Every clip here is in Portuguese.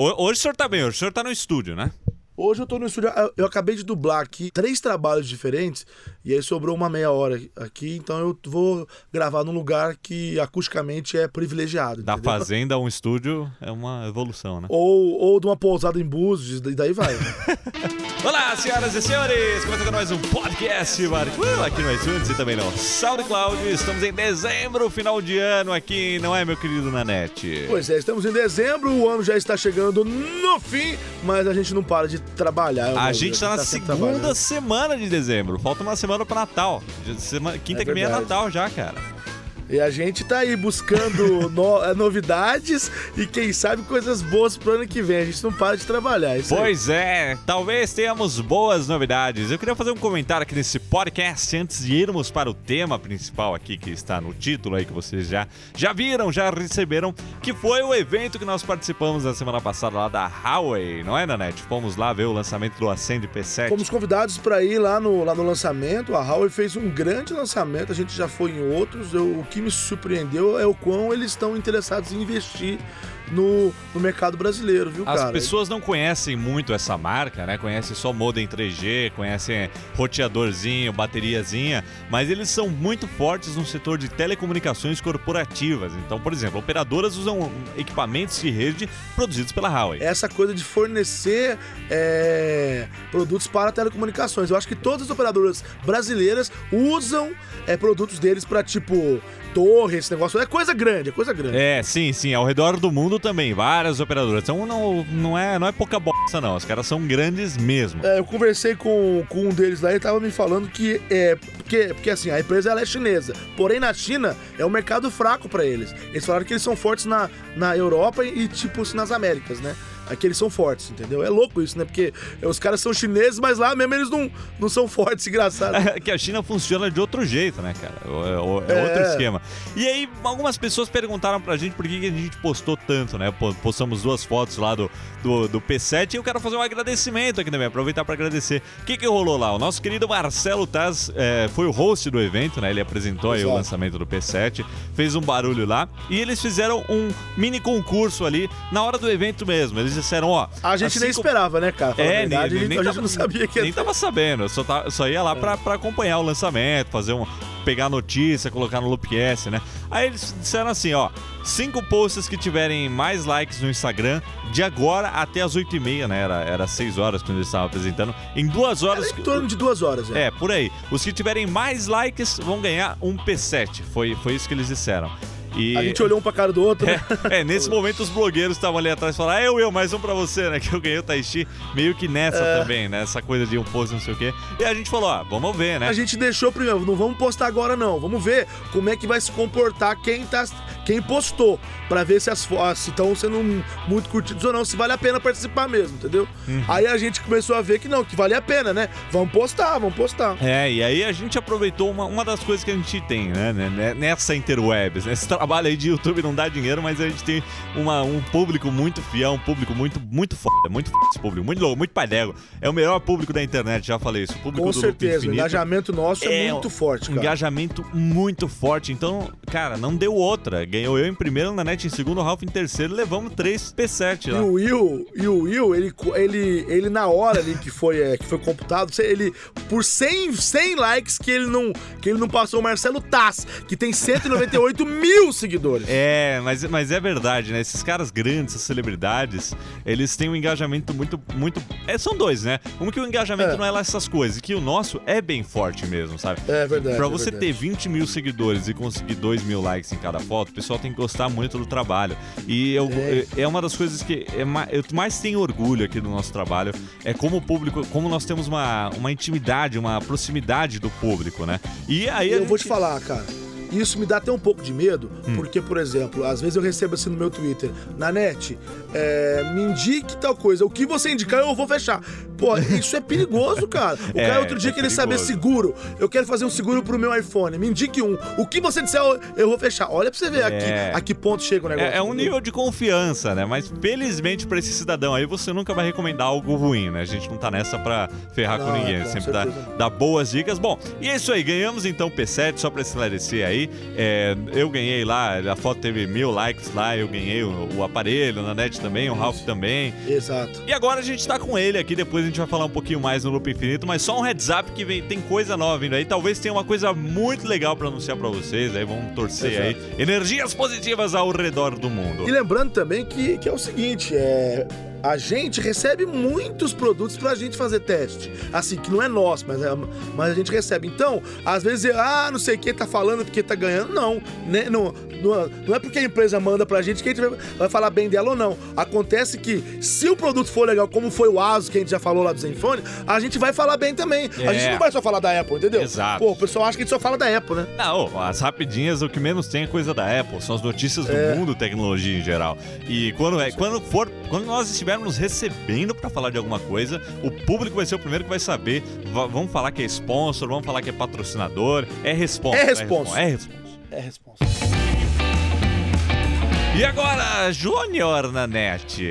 Hoje o senhor tá bem, hoje o senhor tá no estúdio, né? Hoje eu tô no estúdio, eu acabei de dublar aqui três trabalhos diferentes e aí sobrou uma meia hora aqui, então eu vou gravar num lugar que acusticamente é privilegiado. Da entendeu? fazenda a um estúdio é uma evolução, né? Ou, ou de uma pousada em Búzios, e daí vai. Olá, senhoras e senhores! Começa mais um podcast uh, aqui no iTunes e também no SoundCloud. Estamos em dezembro, final de ano aqui, não é, meu querido Nanete? Pois é, estamos em dezembro, o ano já está chegando no fim, mas a gente não para de trabalhar. A gente está na tá segunda semana de dezembro. Falta uma semana para Natal. Semana, quinta é que vem é Natal já, cara. E a gente tá aí buscando no, eh, novidades e quem sabe coisas boas pro ano que vem. A gente não para de trabalhar. pois aí. é, talvez tenhamos boas novidades. Eu queria fazer um comentário aqui nesse podcast antes de irmos para o tema principal aqui que está no título aí que vocês já, já viram, já receberam, que foi o evento que nós participamos na semana passada lá da Huawei, não é, Nanete? Fomos lá ver o lançamento do Ascend P7. Fomos convidados para ir lá no, lá no lançamento. A Huawei fez um grande lançamento, a gente já foi em outros. Eu, o que que me surpreendeu é o quão eles estão interessados em investir no, no mercado brasileiro, viu, As cara? pessoas não conhecem muito essa marca, né? Conhecem só modem 3G, conhecem roteadorzinho, bateriazinha, mas eles são muito fortes no setor de telecomunicações corporativas. Então, por exemplo, operadoras usam equipamentos de rede produzidos pela Huawei. Essa coisa de fornecer é, produtos para telecomunicações. Eu acho que todas as operadoras brasileiras usam é, produtos deles para tipo torre, esse negócio. É coisa grande, é coisa grande. É, sim, sim. Ao redor do mundo também, várias operadoras. Então não, não, é, não é pouca bosta, não. Os caras são grandes mesmo. É, eu conversei com, com um deles lá e tava me falando que é. Porque, porque assim, a empresa ela é chinesa. Porém, na China é um mercado fraco para eles. Eles falaram que eles são fortes na, na Europa e, tipo, nas Américas, né? Aqui eles são fortes, entendeu? É louco isso, né? Porque os caras são chineses, mas lá mesmo eles não, não são fortes, engraçado. É que a China funciona de outro jeito, né, cara? É, é, é outro esquema. E aí, algumas pessoas perguntaram pra gente por que a gente postou tanto, né? Postamos duas fotos lá do, do, do P7 e eu quero fazer um agradecimento aqui também, aproveitar para agradecer. O que, que rolou lá? O nosso querido Marcelo Taz é, foi o host do evento, né? Ele apresentou aí o lançamento do P7, fez um barulho lá e eles fizeram um mini concurso ali na hora do evento mesmo. Eles disseram, ó. A gente assim nem esperava, né, cara? É, verdade, nem, nem, a gente tava, não sabia que Nem tava sabendo, só, tá, só ia lá é. pra, pra acompanhar o lançamento, fazer um. pegar a notícia, colocar no Loopcast, né? Aí eles disseram assim, ó. Cinco posts que tiverem mais likes no Instagram de agora até as 8h30, né? Era, era 6 horas quando eles estavam apresentando. Em duas horas. Era em torno de duas horas, é. É, por aí. Os que tiverem mais likes vão ganhar um P7. Foi, foi isso que eles disseram. E... A gente olhou um pra cara do outro, né? É, é nesse momento os blogueiros estavam ali atrás e falaram, ah, eu, eu, mais um pra você, né? Que eu ganhei o Taishi, meio que nessa é. também, né? Essa coisa de um post, não sei o quê. E a gente falou, ah, vamos ver, né? A gente deixou primeiro, não vamos postar agora não, vamos ver como é que vai se comportar quem tá quem postou, para ver se as fotos estão sendo muito curtidas ou não, se vale a pena participar mesmo, entendeu? Uhum. Aí a gente começou a ver que não, que vale a pena, né? Vamos postar, vamos postar. É, e aí a gente aproveitou uma, uma das coisas que a gente tem, né? né, né nessa interwebs, nesse né? trabalho aí de YouTube não dá dinheiro, mas a gente tem uma, um público muito fiel, um público muito, muito foda, muito foda esse público, muito louco, muito pai d'égua. É o melhor público da internet, já falei isso. O público Com certeza, o engajamento nosso é, é muito forte, cara. Engajamento muito forte, então, cara, não deu outra ganhou eu em primeiro, na net em segundo, o Ralph em terceiro, levamos três P7 lá. E o Will, e o Will ele, ele, ele na hora ali que foi, é, que foi computado, ele por 100, 100 likes que ele não que ele não passou o Marcelo Tass, que tem 198 mil seguidores. É, mas, mas é verdade, né? Esses caras grandes, essas celebridades, eles têm um engajamento muito, muito... É, são dois, né? Um que o engajamento é. não é lá essas coisas, que o nosso é bem forte mesmo, sabe? É verdade. Pra é você é ter 20 mil seguidores e conseguir 2 mil likes em cada foto, o pessoal tem que gostar muito do trabalho. E eu, é. é uma das coisas que é mais, eu mais tenho orgulho aqui do nosso trabalho, é como o público, como nós temos uma, uma intimidade, uma proximidade do público, né? E aí. Eu gente... vou te falar, cara. Isso me dá até um pouco de medo, hum. porque, por exemplo, às vezes eu recebo assim no meu Twitter, na net, é, me indique tal coisa, o que você indicar eu vou fechar. Pô, isso é perigoso, cara. O É, cara outro dia é queria saber seguro. Eu quero fazer um seguro pro meu iPhone. Me indique um. O que você disser, eu- eu vou fechar. Olha pra você ver É. aqui, a que ponto chega o negócio. É, é um nível de confiança, né? Mas felizmente pra esse cidadão aí, você nunca vai recomendar algo ruim, né? A gente não tá nessa pra ferrar com Não, ninguém. com Sempre dá, dá boas dicas. Bom, e é isso aí. Ganhamos então o P7, só pra esclarecer aí. É, eu ganhei lá, a foto teve mil likes lá, eu ganhei o, o aparelho, na net também, o Ralph também. Exato. E agora a gente tá com ele aqui, depois a gente vai falar um pouquinho mais no Loop Infinito, mas só um heads up que vem, tem coisa nova vindo aí. Talvez tenha uma coisa muito legal pra anunciar pra vocês, aí vamos torcer Exato. aí. Energias positivas ao redor do mundo. E lembrando também que, que é o seguinte, é. A gente recebe muitos produtos pra gente fazer teste. Assim, que não é nosso, mas, é- mas a gente recebe. Então, às vezes, é, ah, não sei quem tá falando porque tá ganhando. Não, né? não, não, não é porque a empresa manda pra gente que a gente vai, vai falar bem dela ou não. Acontece que, se o produto for legal, como foi o Asus, que a gente já falou lá do Zenfone, a gente vai falar bem também. A É. gente não vai só falar da Apple, entendeu? Exato. Pô, o pessoal acha que a gente só fala da Apple, né? Não, as rapidinhas, o que menos tem é coisa da Apple, são as notícias do É. mundo tecnologia em geral. E quando, é, quando for, quando nós estivermos recebendo pra falar de alguma coisa, o público vai ser o primeiro que vai saber. Va- vamos falar que é sponsor, vamos falar que é patrocinador, é responsa. É responsa. É responsa. É a resposta. E agora, Júnior na net.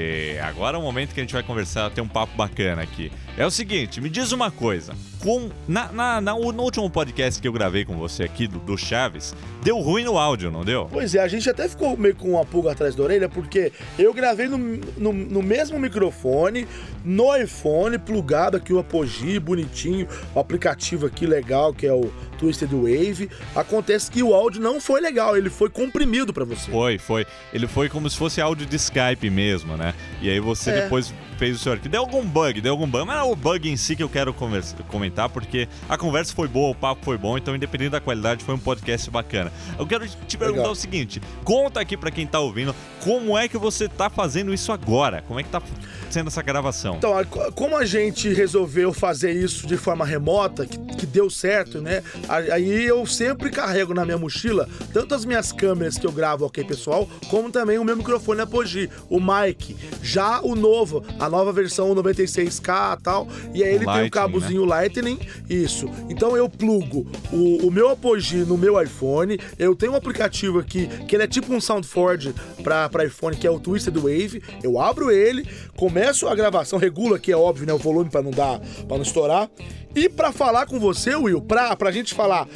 Agora é o momento que a gente vai conversar, ter um papo bacana aqui. É o seguinte, me diz uma coisa. Com, na, na- na- no último podcast que eu gravei com você aqui, do, do Chaves, deu ruim no áudio, não deu? Pois é, a gente até ficou meio com uma pulga atrás da orelha, porque eu gravei no, no, no mesmo microfone, no iPhone, plugado aqui o Apogee, bonitinho, o aplicativo aqui legal, que é o Twisted Wave. Acontece que o áudio não foi legal, ele foi comprimido pra você. Foi, foi. Ele foi como se fosse áudio de Skype mesmo, né? E aí você É. depois fez o seu arquivo. Deu algum bug, deu algum bug. Mas é o bug em si que eu quero conversa- comentar, porque a conversa foi boa, o papo foi bom, então independente da qualidade, foi um podcast bacana. Eu quero te perguntar Legal. o seguinte, conta aqui pra quem tá ouvindo, como é que você tá fazendo isso agora? Como é que tá sendo essa gravação? Então, como a gente resolveu fazer isso de forma remota, que, que deu certo, né? Aí eu sempre carrego na minha mochila tanto as minhas câmeras que eu gravo ok pessoal, como também o meu microfone Apogee, o mic. Já o novo, a nova versão 96K e tal, e aí ele tem Lightning, o cabozinho Lightning, isso. Então eu plugo o, o meu Apogee no meu iPhone, eu tenho um aplicativo aqui que ele é tipo um SoundForge pra iPhone, que é o Twisted Wave. Eu abro ele, começo a gravação, regulo aqui, é óbvio, né? O volume pra não dar, para não estourar. E pra falar com você, Will, pra, pra gente falar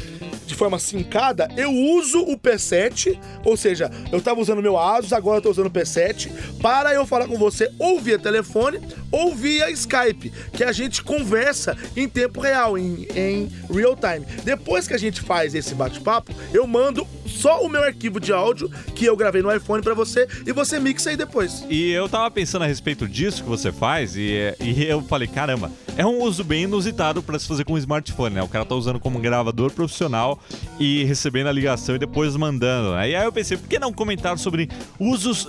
de forma sincada, eu uso o P7, ou seja, eu tava usando meu Asus, agora eu tô usando o P7, para eu falar com você ou via telefone ou via Skype, que a gente conversa em tempo real, em, em real time. Depois que a gente faz esse bate-papo, eu mando só o meu arquivo de áudio que eu gravei no iPhone pra você e você mixa aí depois. E eu tava pensando a respeito disso que você faz e, e eu falei, caramba, é um uso bem inusitado pra se fazer com um smartphone, né? O cara tá usando como um gravador profissional e recebendo a ligação e depois mandando, né? E aí eu pensei, por que não comentar sobre usos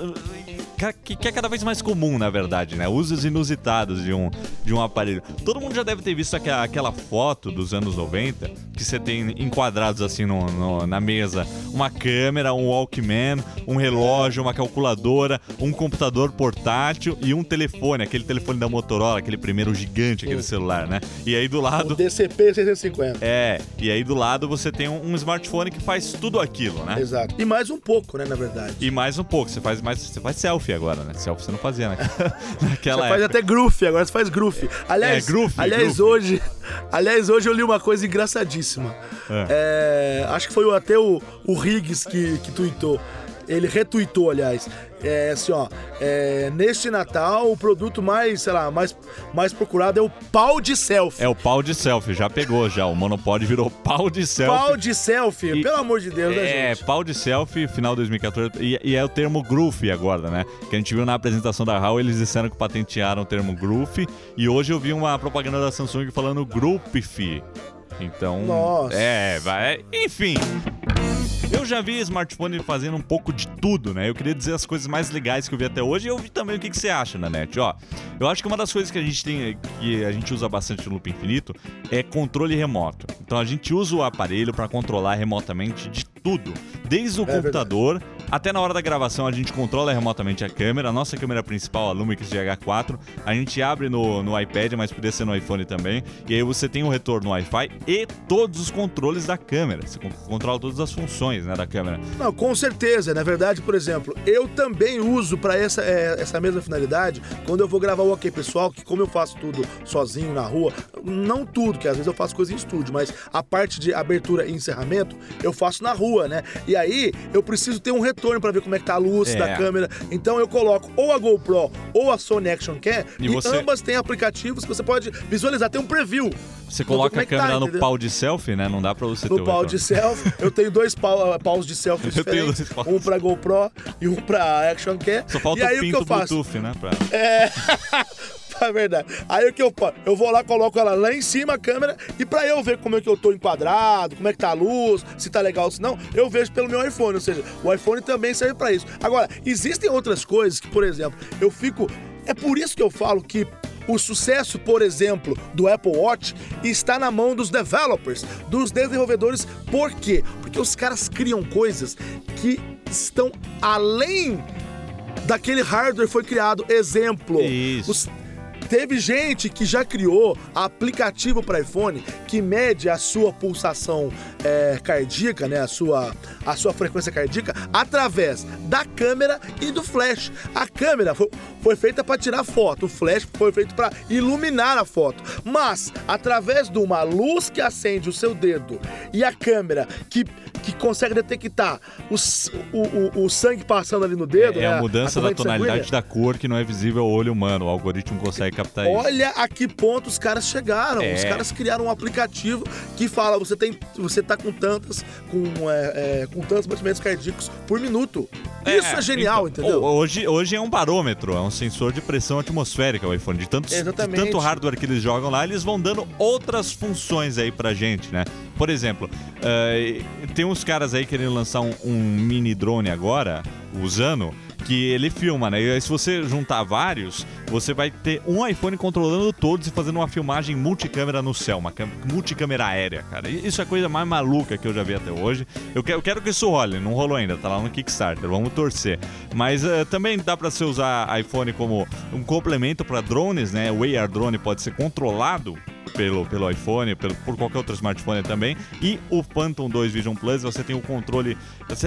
que, que é cada vez mais comum, na verdade, né? Usos inusitados de um, de um aparelho. Todo mundo já deve ter visto aquela, aquela foto dos anos 90 que você tem enquadrados assim no- no- na mesa uma câmera, um Walkman, um relógio, uma calculadora, um computador portátil e um telefone, aquele telefone da Motorola, aquele primeiro gigante, aquele celular, né? E aí do O lado. DCP 650. É, e aí do lado você tem um, um smartphone que faz tudo aquilo, né? Exato. E mais um pouco, né, na verdade. E mais um pouco, você faz mais. Você faz selfie agora, né? Selfie você não fazia na, naquela Você faz época. até groove, agora você faz groove. Aliás, É, groove, aliás groove. hoje, aliás hoje eu li uma coisa engraçadíssima. É, acho que foi até o, o Riggs que, que tweetou. Ele retuitou, aliás. É assim, ó. é, neste Natal, o produto mais, sei lá, mais, mais procurado é o pau de selfie. É o pau de selfie, já pegou já. O Monopólio virou pau de selfie. Pau de selfie, E- pelo amor de Deus, né, É, gente? pau de selfie, final de 2014. E, e é o termo groove agora, né? Que a gente viu na apresentação da HAL, eles disseram que patentearam o termo groove. E hoje eu vi uma propaganda da Samsung falando groupie. Então. Nossa. É, vai. Enfim. Eu já vi smartphone fazendo um pouco de tudo, né? Eu queria dizer as coisas mais legais que eu vi até hoje e eu vi também o que, que você acha na net. Ó, eu acho que uma das coisas que a gente tem, que a gente usa bastante no Loop Infinito é controle remoto. Então a gente usa o aparelho para controlar remotamente de tudo, desde o É computador Até na hora da gravação a gente controla remotamente a câmera, a nossa câmera principal, a Lumix GH4, a gente abre no, no iPad, mas poderia ser no iPhone também, e aí você tem o um retorno Wi-Fi e todos os controles da câmera. Você controla todas as funções né, da câmera. Não, com certeza. Na verdade, por exemplo, eu também uso para essa, é, essa mesma finalidade quando eu vou gravar o OK Pessoal, que como eu faço tudo sozinho na rua, não tudo, que às vezes eu faço coisa em estúdio, mas a parte de abertura e encerramento eu faço na rua, né? E aí eu preciso ter um retorno para ver como é que tá a luz é. da câmera. Então eu coloco ou a GoPro ou a Sony Action Cam e, e você... ambas têm aplicativos que você pode visualizar, tem um preview. Você coloca a câmera tá, no pau de selfie, né? Não dá pra você no ter No pau de selfie. Eu tenho dois pau, paus de selfie diferentes. Um pra GoPro e um pra Action Cam. Só falta e aí, o pinto o que eu faço? Bluetooth, né? Pra... É... é verdade. Aí o que eu Eu vou lá, coloco ela lá em cima a câmera e pra eu ver como é que eu tô enquadrado, como é que tá a luz, se tá legal ou se não, eu vejo pelo meu iPhone. Ou seja, o iPhone também serve para isso. Agora, existem outras coisas que, por exemplo, eu fico. É por isso que eu falo que o sucesso, por exemplo, do Apple Watch está na mão dos developers, dos desenvolvedores. Por quê? Porque os caras criam coisas que estão além daquele hardware foi criado. Exemplo, Isso. Os, Teve gente que já criou aplicativo para iPhone que mede a sua pulsação é, cardíaca, né? A sua, a sua frequência cardíaca através da câmera e do flash. A câmera foi, foi feita para tirar foto, o flash foi feito para iluminar a foto. Mas através de uma luz que acende o seu dedo e a câmera que que consegue detectar o, o, o, sangue passando ali no dedo. É, né? a mudança a da tonalidade da cor que não é visível ao olho humano. O algoritmo consegue captar Olha isso. Olha a que ponto os caras chegaram. É. Os caras criaram um aplicativo que fala: você tem, você tá com tantas, com, é, é, com tantos batimentos cardíacos por minuto. É, isso é genial, então, entendeu? Hoje, hoje é um barômetro, é um sensor de pressão atmosférica o iPhone. De, tantos, de tanto hardware que eles jogam lá, eles vão dando outras funções aí pra gente, né? Por exemplo, uh, tem uns caras aí querendo lançar um, um mini drone agora, usando, que ele filma, né? E aí, se você juntar vários, você vai ter um iPhone controlando todos e fazendo uma filmagem multicâmera no céu, uma multicâmera aérea, cara. Isso é a coisa mais maluca que eu já vi até hoje. Eu, que, eu quero que isso role, não rolou ainda, tá lá no Kickstarter, vamos torcer. Mas uh, também dá para você usar iPhone como um complemento para drones, né? O AR drone pode ser controlado pelo, pelo iPhone, pelo, por qualquer outro smartphone também. E o Phantom 2 Vision Plus, você tem o controle.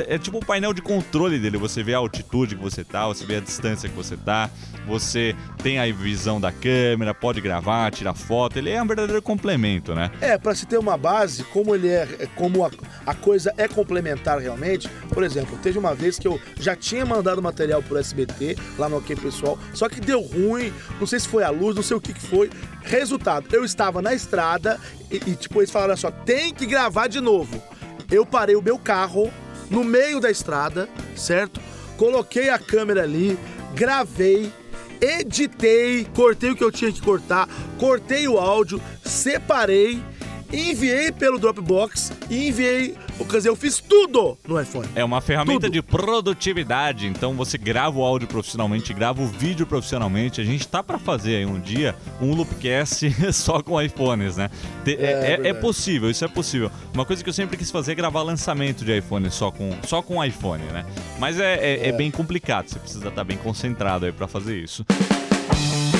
É tipo um painel de controle dele. Você vê a altitude que você tá, você vê a distância que você tá, você tem a visão da câmera, pode gravar, tirar foto. Ele é um verdadeiro complemento, né? É, para se ter uma base, como ele é, como a, a coisa é complementar realmente. Por exemplo, teve uma vez que eu já tinha mandado material pro SBT lá no OK Pessoal, só que deu ruim, não sei se foi a luz, não sei o que, que foi. Resultado, eu estava na estrada e, e tipo, eles falaram assim: ó, tem que gravar de novo. Eu parei o meu carro no meio da estrada, certo? Coloquei a câmera ali, gravei, editei, cortei o que eu tinha que cortar, cortei o áudio, separei enviei pelo Dropbox e enviei. Dizer, eu fiz tudo no iPhone. É uma ferramenta tudo. de produtividade. Então você grava o áudio profissionalmente, grava o vídeo profissionalmente. A gente tá para fazer aí um dia um loopcast só com iPhones, né? É, é, é, é, possível, isso é possível. Uma coisa que eu sempre quis fazer é gravar lançamento de iPhone só com, só com iPhone, né? Mas é, é, é bem complicado, você precisa estar tá bem concentrado aí para fazer isso.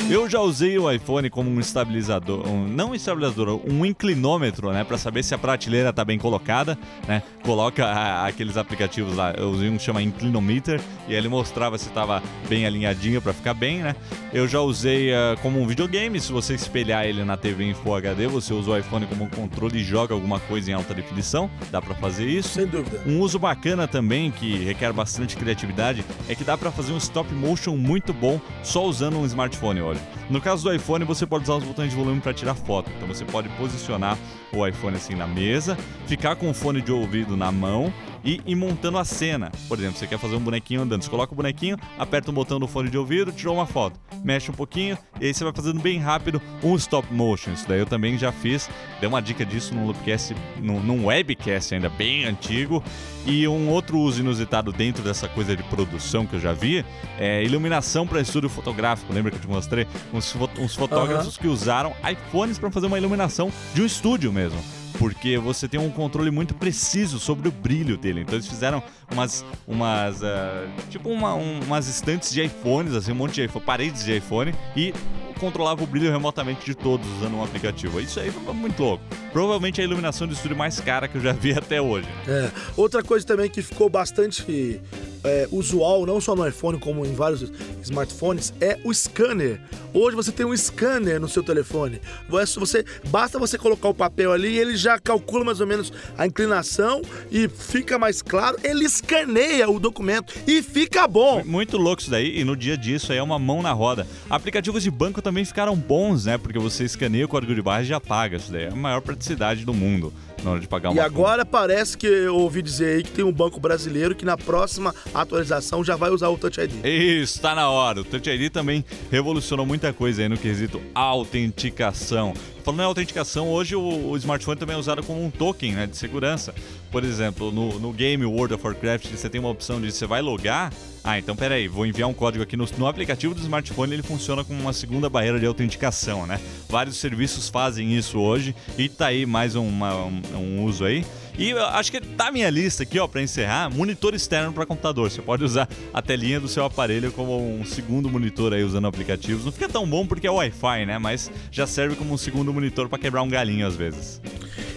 Eu já usei o iPhone como um estabilizador, um, não um estabilizador, um inclinômetro, né, para saber se a prateleira tá bem colocada, né? Coloca a, aqueles aplicativos lá, eu usei um que chama Inclinometer e ele mostrava se estava bem alinhadinho para ficar bem, né? Eu já usei uh, como um videogame, se você espelhar ele na TV em Full HD, você usa o iPhone como um controle e joga alguma coisa em alta definição, dá para fazer isso. Sem dúvida. Um uso bacana também que requer bastante criatividade é que dá para fazer um stop motion muito bom só usando um smartphone, olha. No caso do iPhone, você pode usar os botões de volume para tirar foto. Então você pode posicionar o iPhone assim na mesa, ficar com o fone de ouvido na mão e ir montando a cena. Por exemplo, você quer fazer um bonequinho andando, você coloca o bonequinho, aperta um botão do fone de ouvido, tirou uma foto, mexe um pouquinho e aí você vai fazendo bem rápido um stop motion. Isso daí eu também já fiz, dei uma dica disso num loopcast, num, num webcast ainda bem antigo. E um outro uso inusitado dentro dessa coisa de produção que eu já vi é iluminação para estúdio fotográfico. Lembra que eu te mostrei uns, uns fotógrafos uhum. que usaram iPhones para fazer uma iluminação de um estúdio mesmo porque você tem um controle muito preciso sobre o brilho dele. Então eles fizeram umas, umas uh, tipo uma, um, umas estantes de iPhones, assim, um monte de iPhone, paredes de iPhone e controlava o brilho remotamente de todos usando um aplicativo. Isso aí foi muito louco. Provavelmente a iluminação de estúdio mais cara que eu já vi até hoje. É. Outra coisa também que ficou bastante é, usual, não só no iPhone, como em vários smartphones, é o scanner. Hoje você tem um scanner no seu telefone. Você, basta você colocar o papel ali e ele já calcula mais ou menos a inclinação e fica mais claro. Ele escaneia o documento e fica bom. Muito louco isso daí, e no dia disso aí é uma mão na roda. Aplicativos de banco também ficaram bons, né? Porque você escaneia o código de barra e já paga. Isso daí é a maior praticidade do mundo na hora de pagar uma E agora conta. parece que eu ouvi dizer aí que tem um banco brasileiro que na próxima atualização já vai usar o Touch ID. Isso, tá na hora. O Touch ID também revolucionou muita coisa aí no quesito autenticação. Falando em autenticação, hoje o, o, smartphone também é usado como um token né, de segurança. Por exemplo, no, no game World of Warcraft, você tem uma opção de você vai logar. Ah, então peraí, vou enviar um código aqui no, no aplicativo do smartphone, ele funciona como uma segunda barreira de autenticação, né? Vários serviços fazem isso hoje e tá aí mais uma, um, um uso aí. E acho que tá minha lista aqui, ó, para encerrar, monitor externo para computador. Você pode usar a telinha do seu aparelho como um segundo monitor aí usando aplicativos. Não fica tão bom porque é Wi-Fi, né? Mas já serve como um segundo monitor para quebrar um galinho às vezes.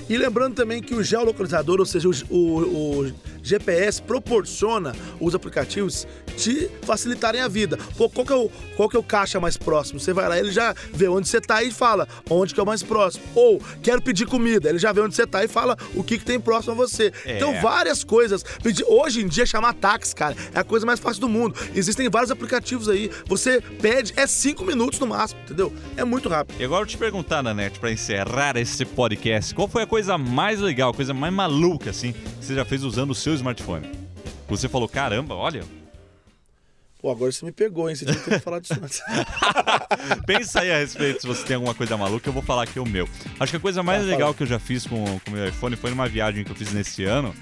E lembrando também que o geolocalizador, ou seja, o, o, o GPS proporciona os aplicativos te facilitarem a vida. Pô, qual que, é o, qual que é o caixa mais próximo? Você vai lá, ele já vê onde você tá e fala onde que é o mais próximo. Ou quero pedir comida, ele já vê onde você tá e fala o que, que tem próximo a você. É. Então, várias coisas. Hoje em dia, chamar táxi, cara, é a coisa mais fácil do mundo. Existem vários aplicativos aí. Você pede, é cinco minutos no máximo, entendeu? É muito rápido. E agora eu te perguntar, Nanete, para encerrar esse podcast, qual foi a coisa mais legal, a coisa mais maluca, assim, que você já fez usando o seu smartphone? Você falou, caramba, olha, Pô, agora você me pegou, hein? Você tinha que falar disso antes. Pensa aí a respeito se você tem alguma coisa maluca, eu vou falar aqui o meu. Acho que a coisa mais legal que eu já fiz com o meu iPhone foi numa viagem que eu fiz nesse ano,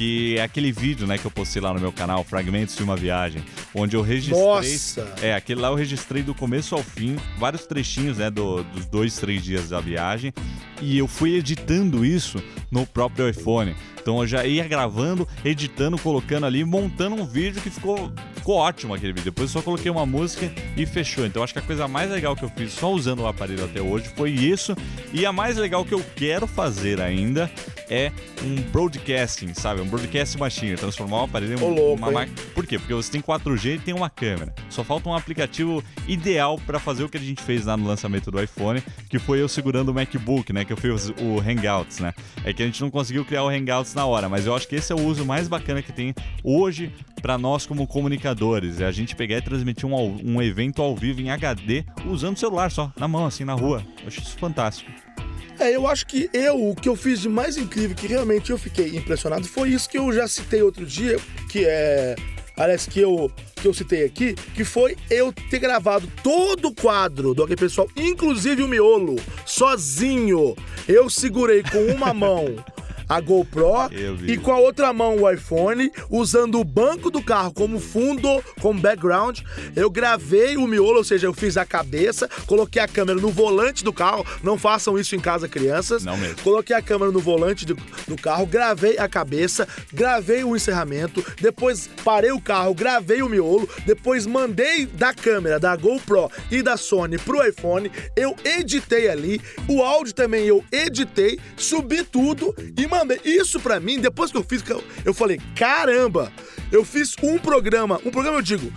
que é aquele vídeo, né, que eu postei lá no meu canal, Fragmentos de uma Viagem, onde eu registrei. Nossa! É, aquele lá eu registrei do começo ao fim, vários trechinhos, né, do, dos dois, três dias da viagem, e eu fui editando isso no próprio iPhone. Então eu já ia gravando, editando, colocando ali, montando um vídeo que ficou, ficou ótimo aquele vídeo. Depois eu só coloquei uma música e fechou. Então acho que a coisa mais legal que eu fiz só usando o aparelho até hoje foi isso. E a mais legal que eu quero fazer ainda é um broadcasting, sabe? Um broadcast machine, transformar o aparelho em uma máquina. Por quê? Porque você tem 4G e tem uma câmera. Só falta um aplicativo ideal para fazer o que a gente fez lá no lançamento do iPhone, que foi eu segurando o MacBook, né? Que eu fiz o Hangouts, né? É que a gente não conseguiu criar o Hangouts na hora, mas eu acho que esse é o uso mais bacana que tem hoje para nós como comunicadores. É a gente pegar e transmitir um, um evento ao vivo em HD usando o celular só, na mão, assim, na rua. Eu acho isso fantástico. É, eu acho que eu, o que eu fiz de mais incrível, que realmente eu fiquei impressionado, foi isso que eu já citei outro dia, que é. Aliás, que eu, que eu citei aqui, que foi eu ter gravado todo o quadro do OK Pessoal, inclusive o miolo, sozinho. Eu segurei com uma mão a GoPro e com a outra mão o iPhone, usando o banco do carro como fundo, como background. Eu gravei o miolo, ou seja, eu fiz a cabeça, coloquei a câmera no volante do carro. Não façam isso em casa, crianças. Não mesmo. Coloquei a câmera no volante do, do carro, gravei a cabeça, gravei o encerramento, depois parei o carro, gravei o miolo, depois mandei da câmera da GoPro e da Sony pro iPhone. Eu editei ali, o áudio também eu editei, subi tudo e mandei isso para mim, depois que eu fiz, eu falei, caramba, eu fiz um programa, um programa eu digo,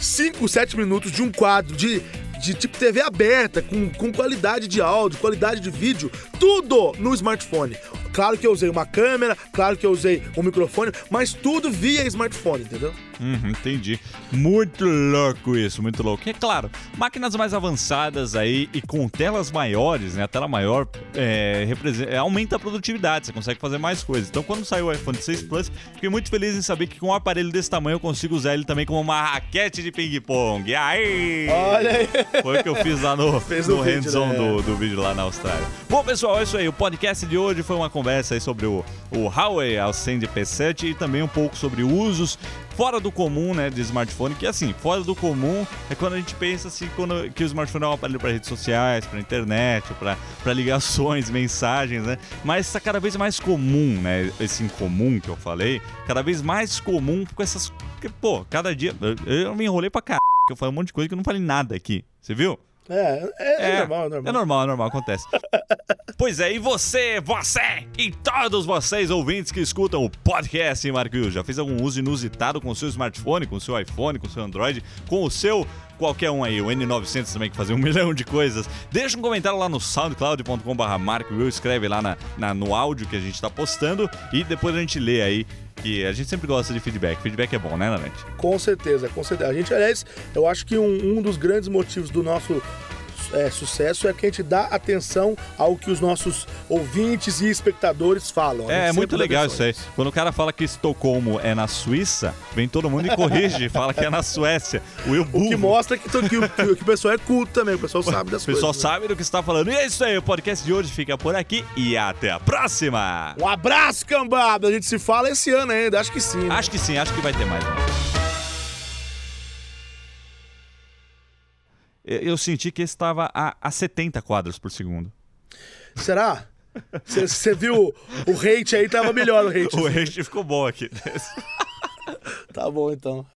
5, 7 minutos de um quadro de de tipo TV aberta, com, com qualidade de áudio, qualidade de vídeo, tudo no smartphone. Claro que eu usei uma câmera, claro que eu usei um microfone, mas tudo via smartphone, entendeu? Uhum, entendi. Muito louco isso, muito louco. E é claro, máquinas mais avançadas aí e com telas maiores, né? A tela maior é, é, aumenta a produtividade, você consegue fazer mais coisas. Então, quando saiu o iPhone 6 Plus, fiquei muito feliz em saber que com um aparelho desse tamanho eu consigo usar ele também como uma raquete de ping-pong. Aí! Olha aí! Foi o que eu fiz lá no, Fez no hands-on né? do, do vídeo lá na Austrália. Bom, pessoal, é isso aí. O podcast de hoje foi uma conversa conversa aí sobre o, o Huawei Ascend P7 e também um pouco sobre usos fora do comum, né, de smartphone, que assim, fora do comum é quando a gente pensa assim, quando, que o smartphone é um aparelho para redes sociais, para internet, para ligações, mensagens, né? Mas está cada vez mais comum, né, esse incomum que eu falei, cada vez mais comum com essas... Pô, cada dia... Eu, eu me enrolei pra caralho, que eu falei um monte de coisa que eu não falei nada aqui. Você viu? É, é, é, normal, é normal. É normal, é normal, acontece. pois é, e você, você e todos vocês ouvintes que escutam o podcast, Marco já fez algum uso inusitado com o seu smartphone, com o seu iPhone, com o seu Android, com o seu qualquer um aí, o N900 também, que fazia um milhão de coisas. Deixa um comentário lá no soundcloud.com.br Marco Will, escreve lá na, na, no áudio que a gente tá postando e depois a gente lê aí que a gente sempre gosta de feedback. Feedback é bom, né, Nanete? Com certeza, com certeza. A gente, aliás, eu acho que um, um dos grandes motivos do nosso é, sucesso é que a gente dá atenção ao que os nossos ouvintes e espectadores falam. É, é muito legal isso aí. Quando o cara fala que Estocolmo é na Suíça, vem todo mundo e corrige fala que é na Suécia. O, Will o que mostra que, que, que, que, o pessoal é culto também, o pessoal sabe das coisas. O pessoal né? sabe do que está falando. E é isso aí, o podcast de hoje fica por aqui e até a próxima! Um abraço, cambada! A gente se fala esse ano ainda, acho que sim. Né? Acho que sim, acho que vai ter mais. Né? Eu senti que estava a, a 70 quadros por segundo. Será? Você viu o rate aí, tava melhor o rate. o rate ficou bom aqui. tá bom então.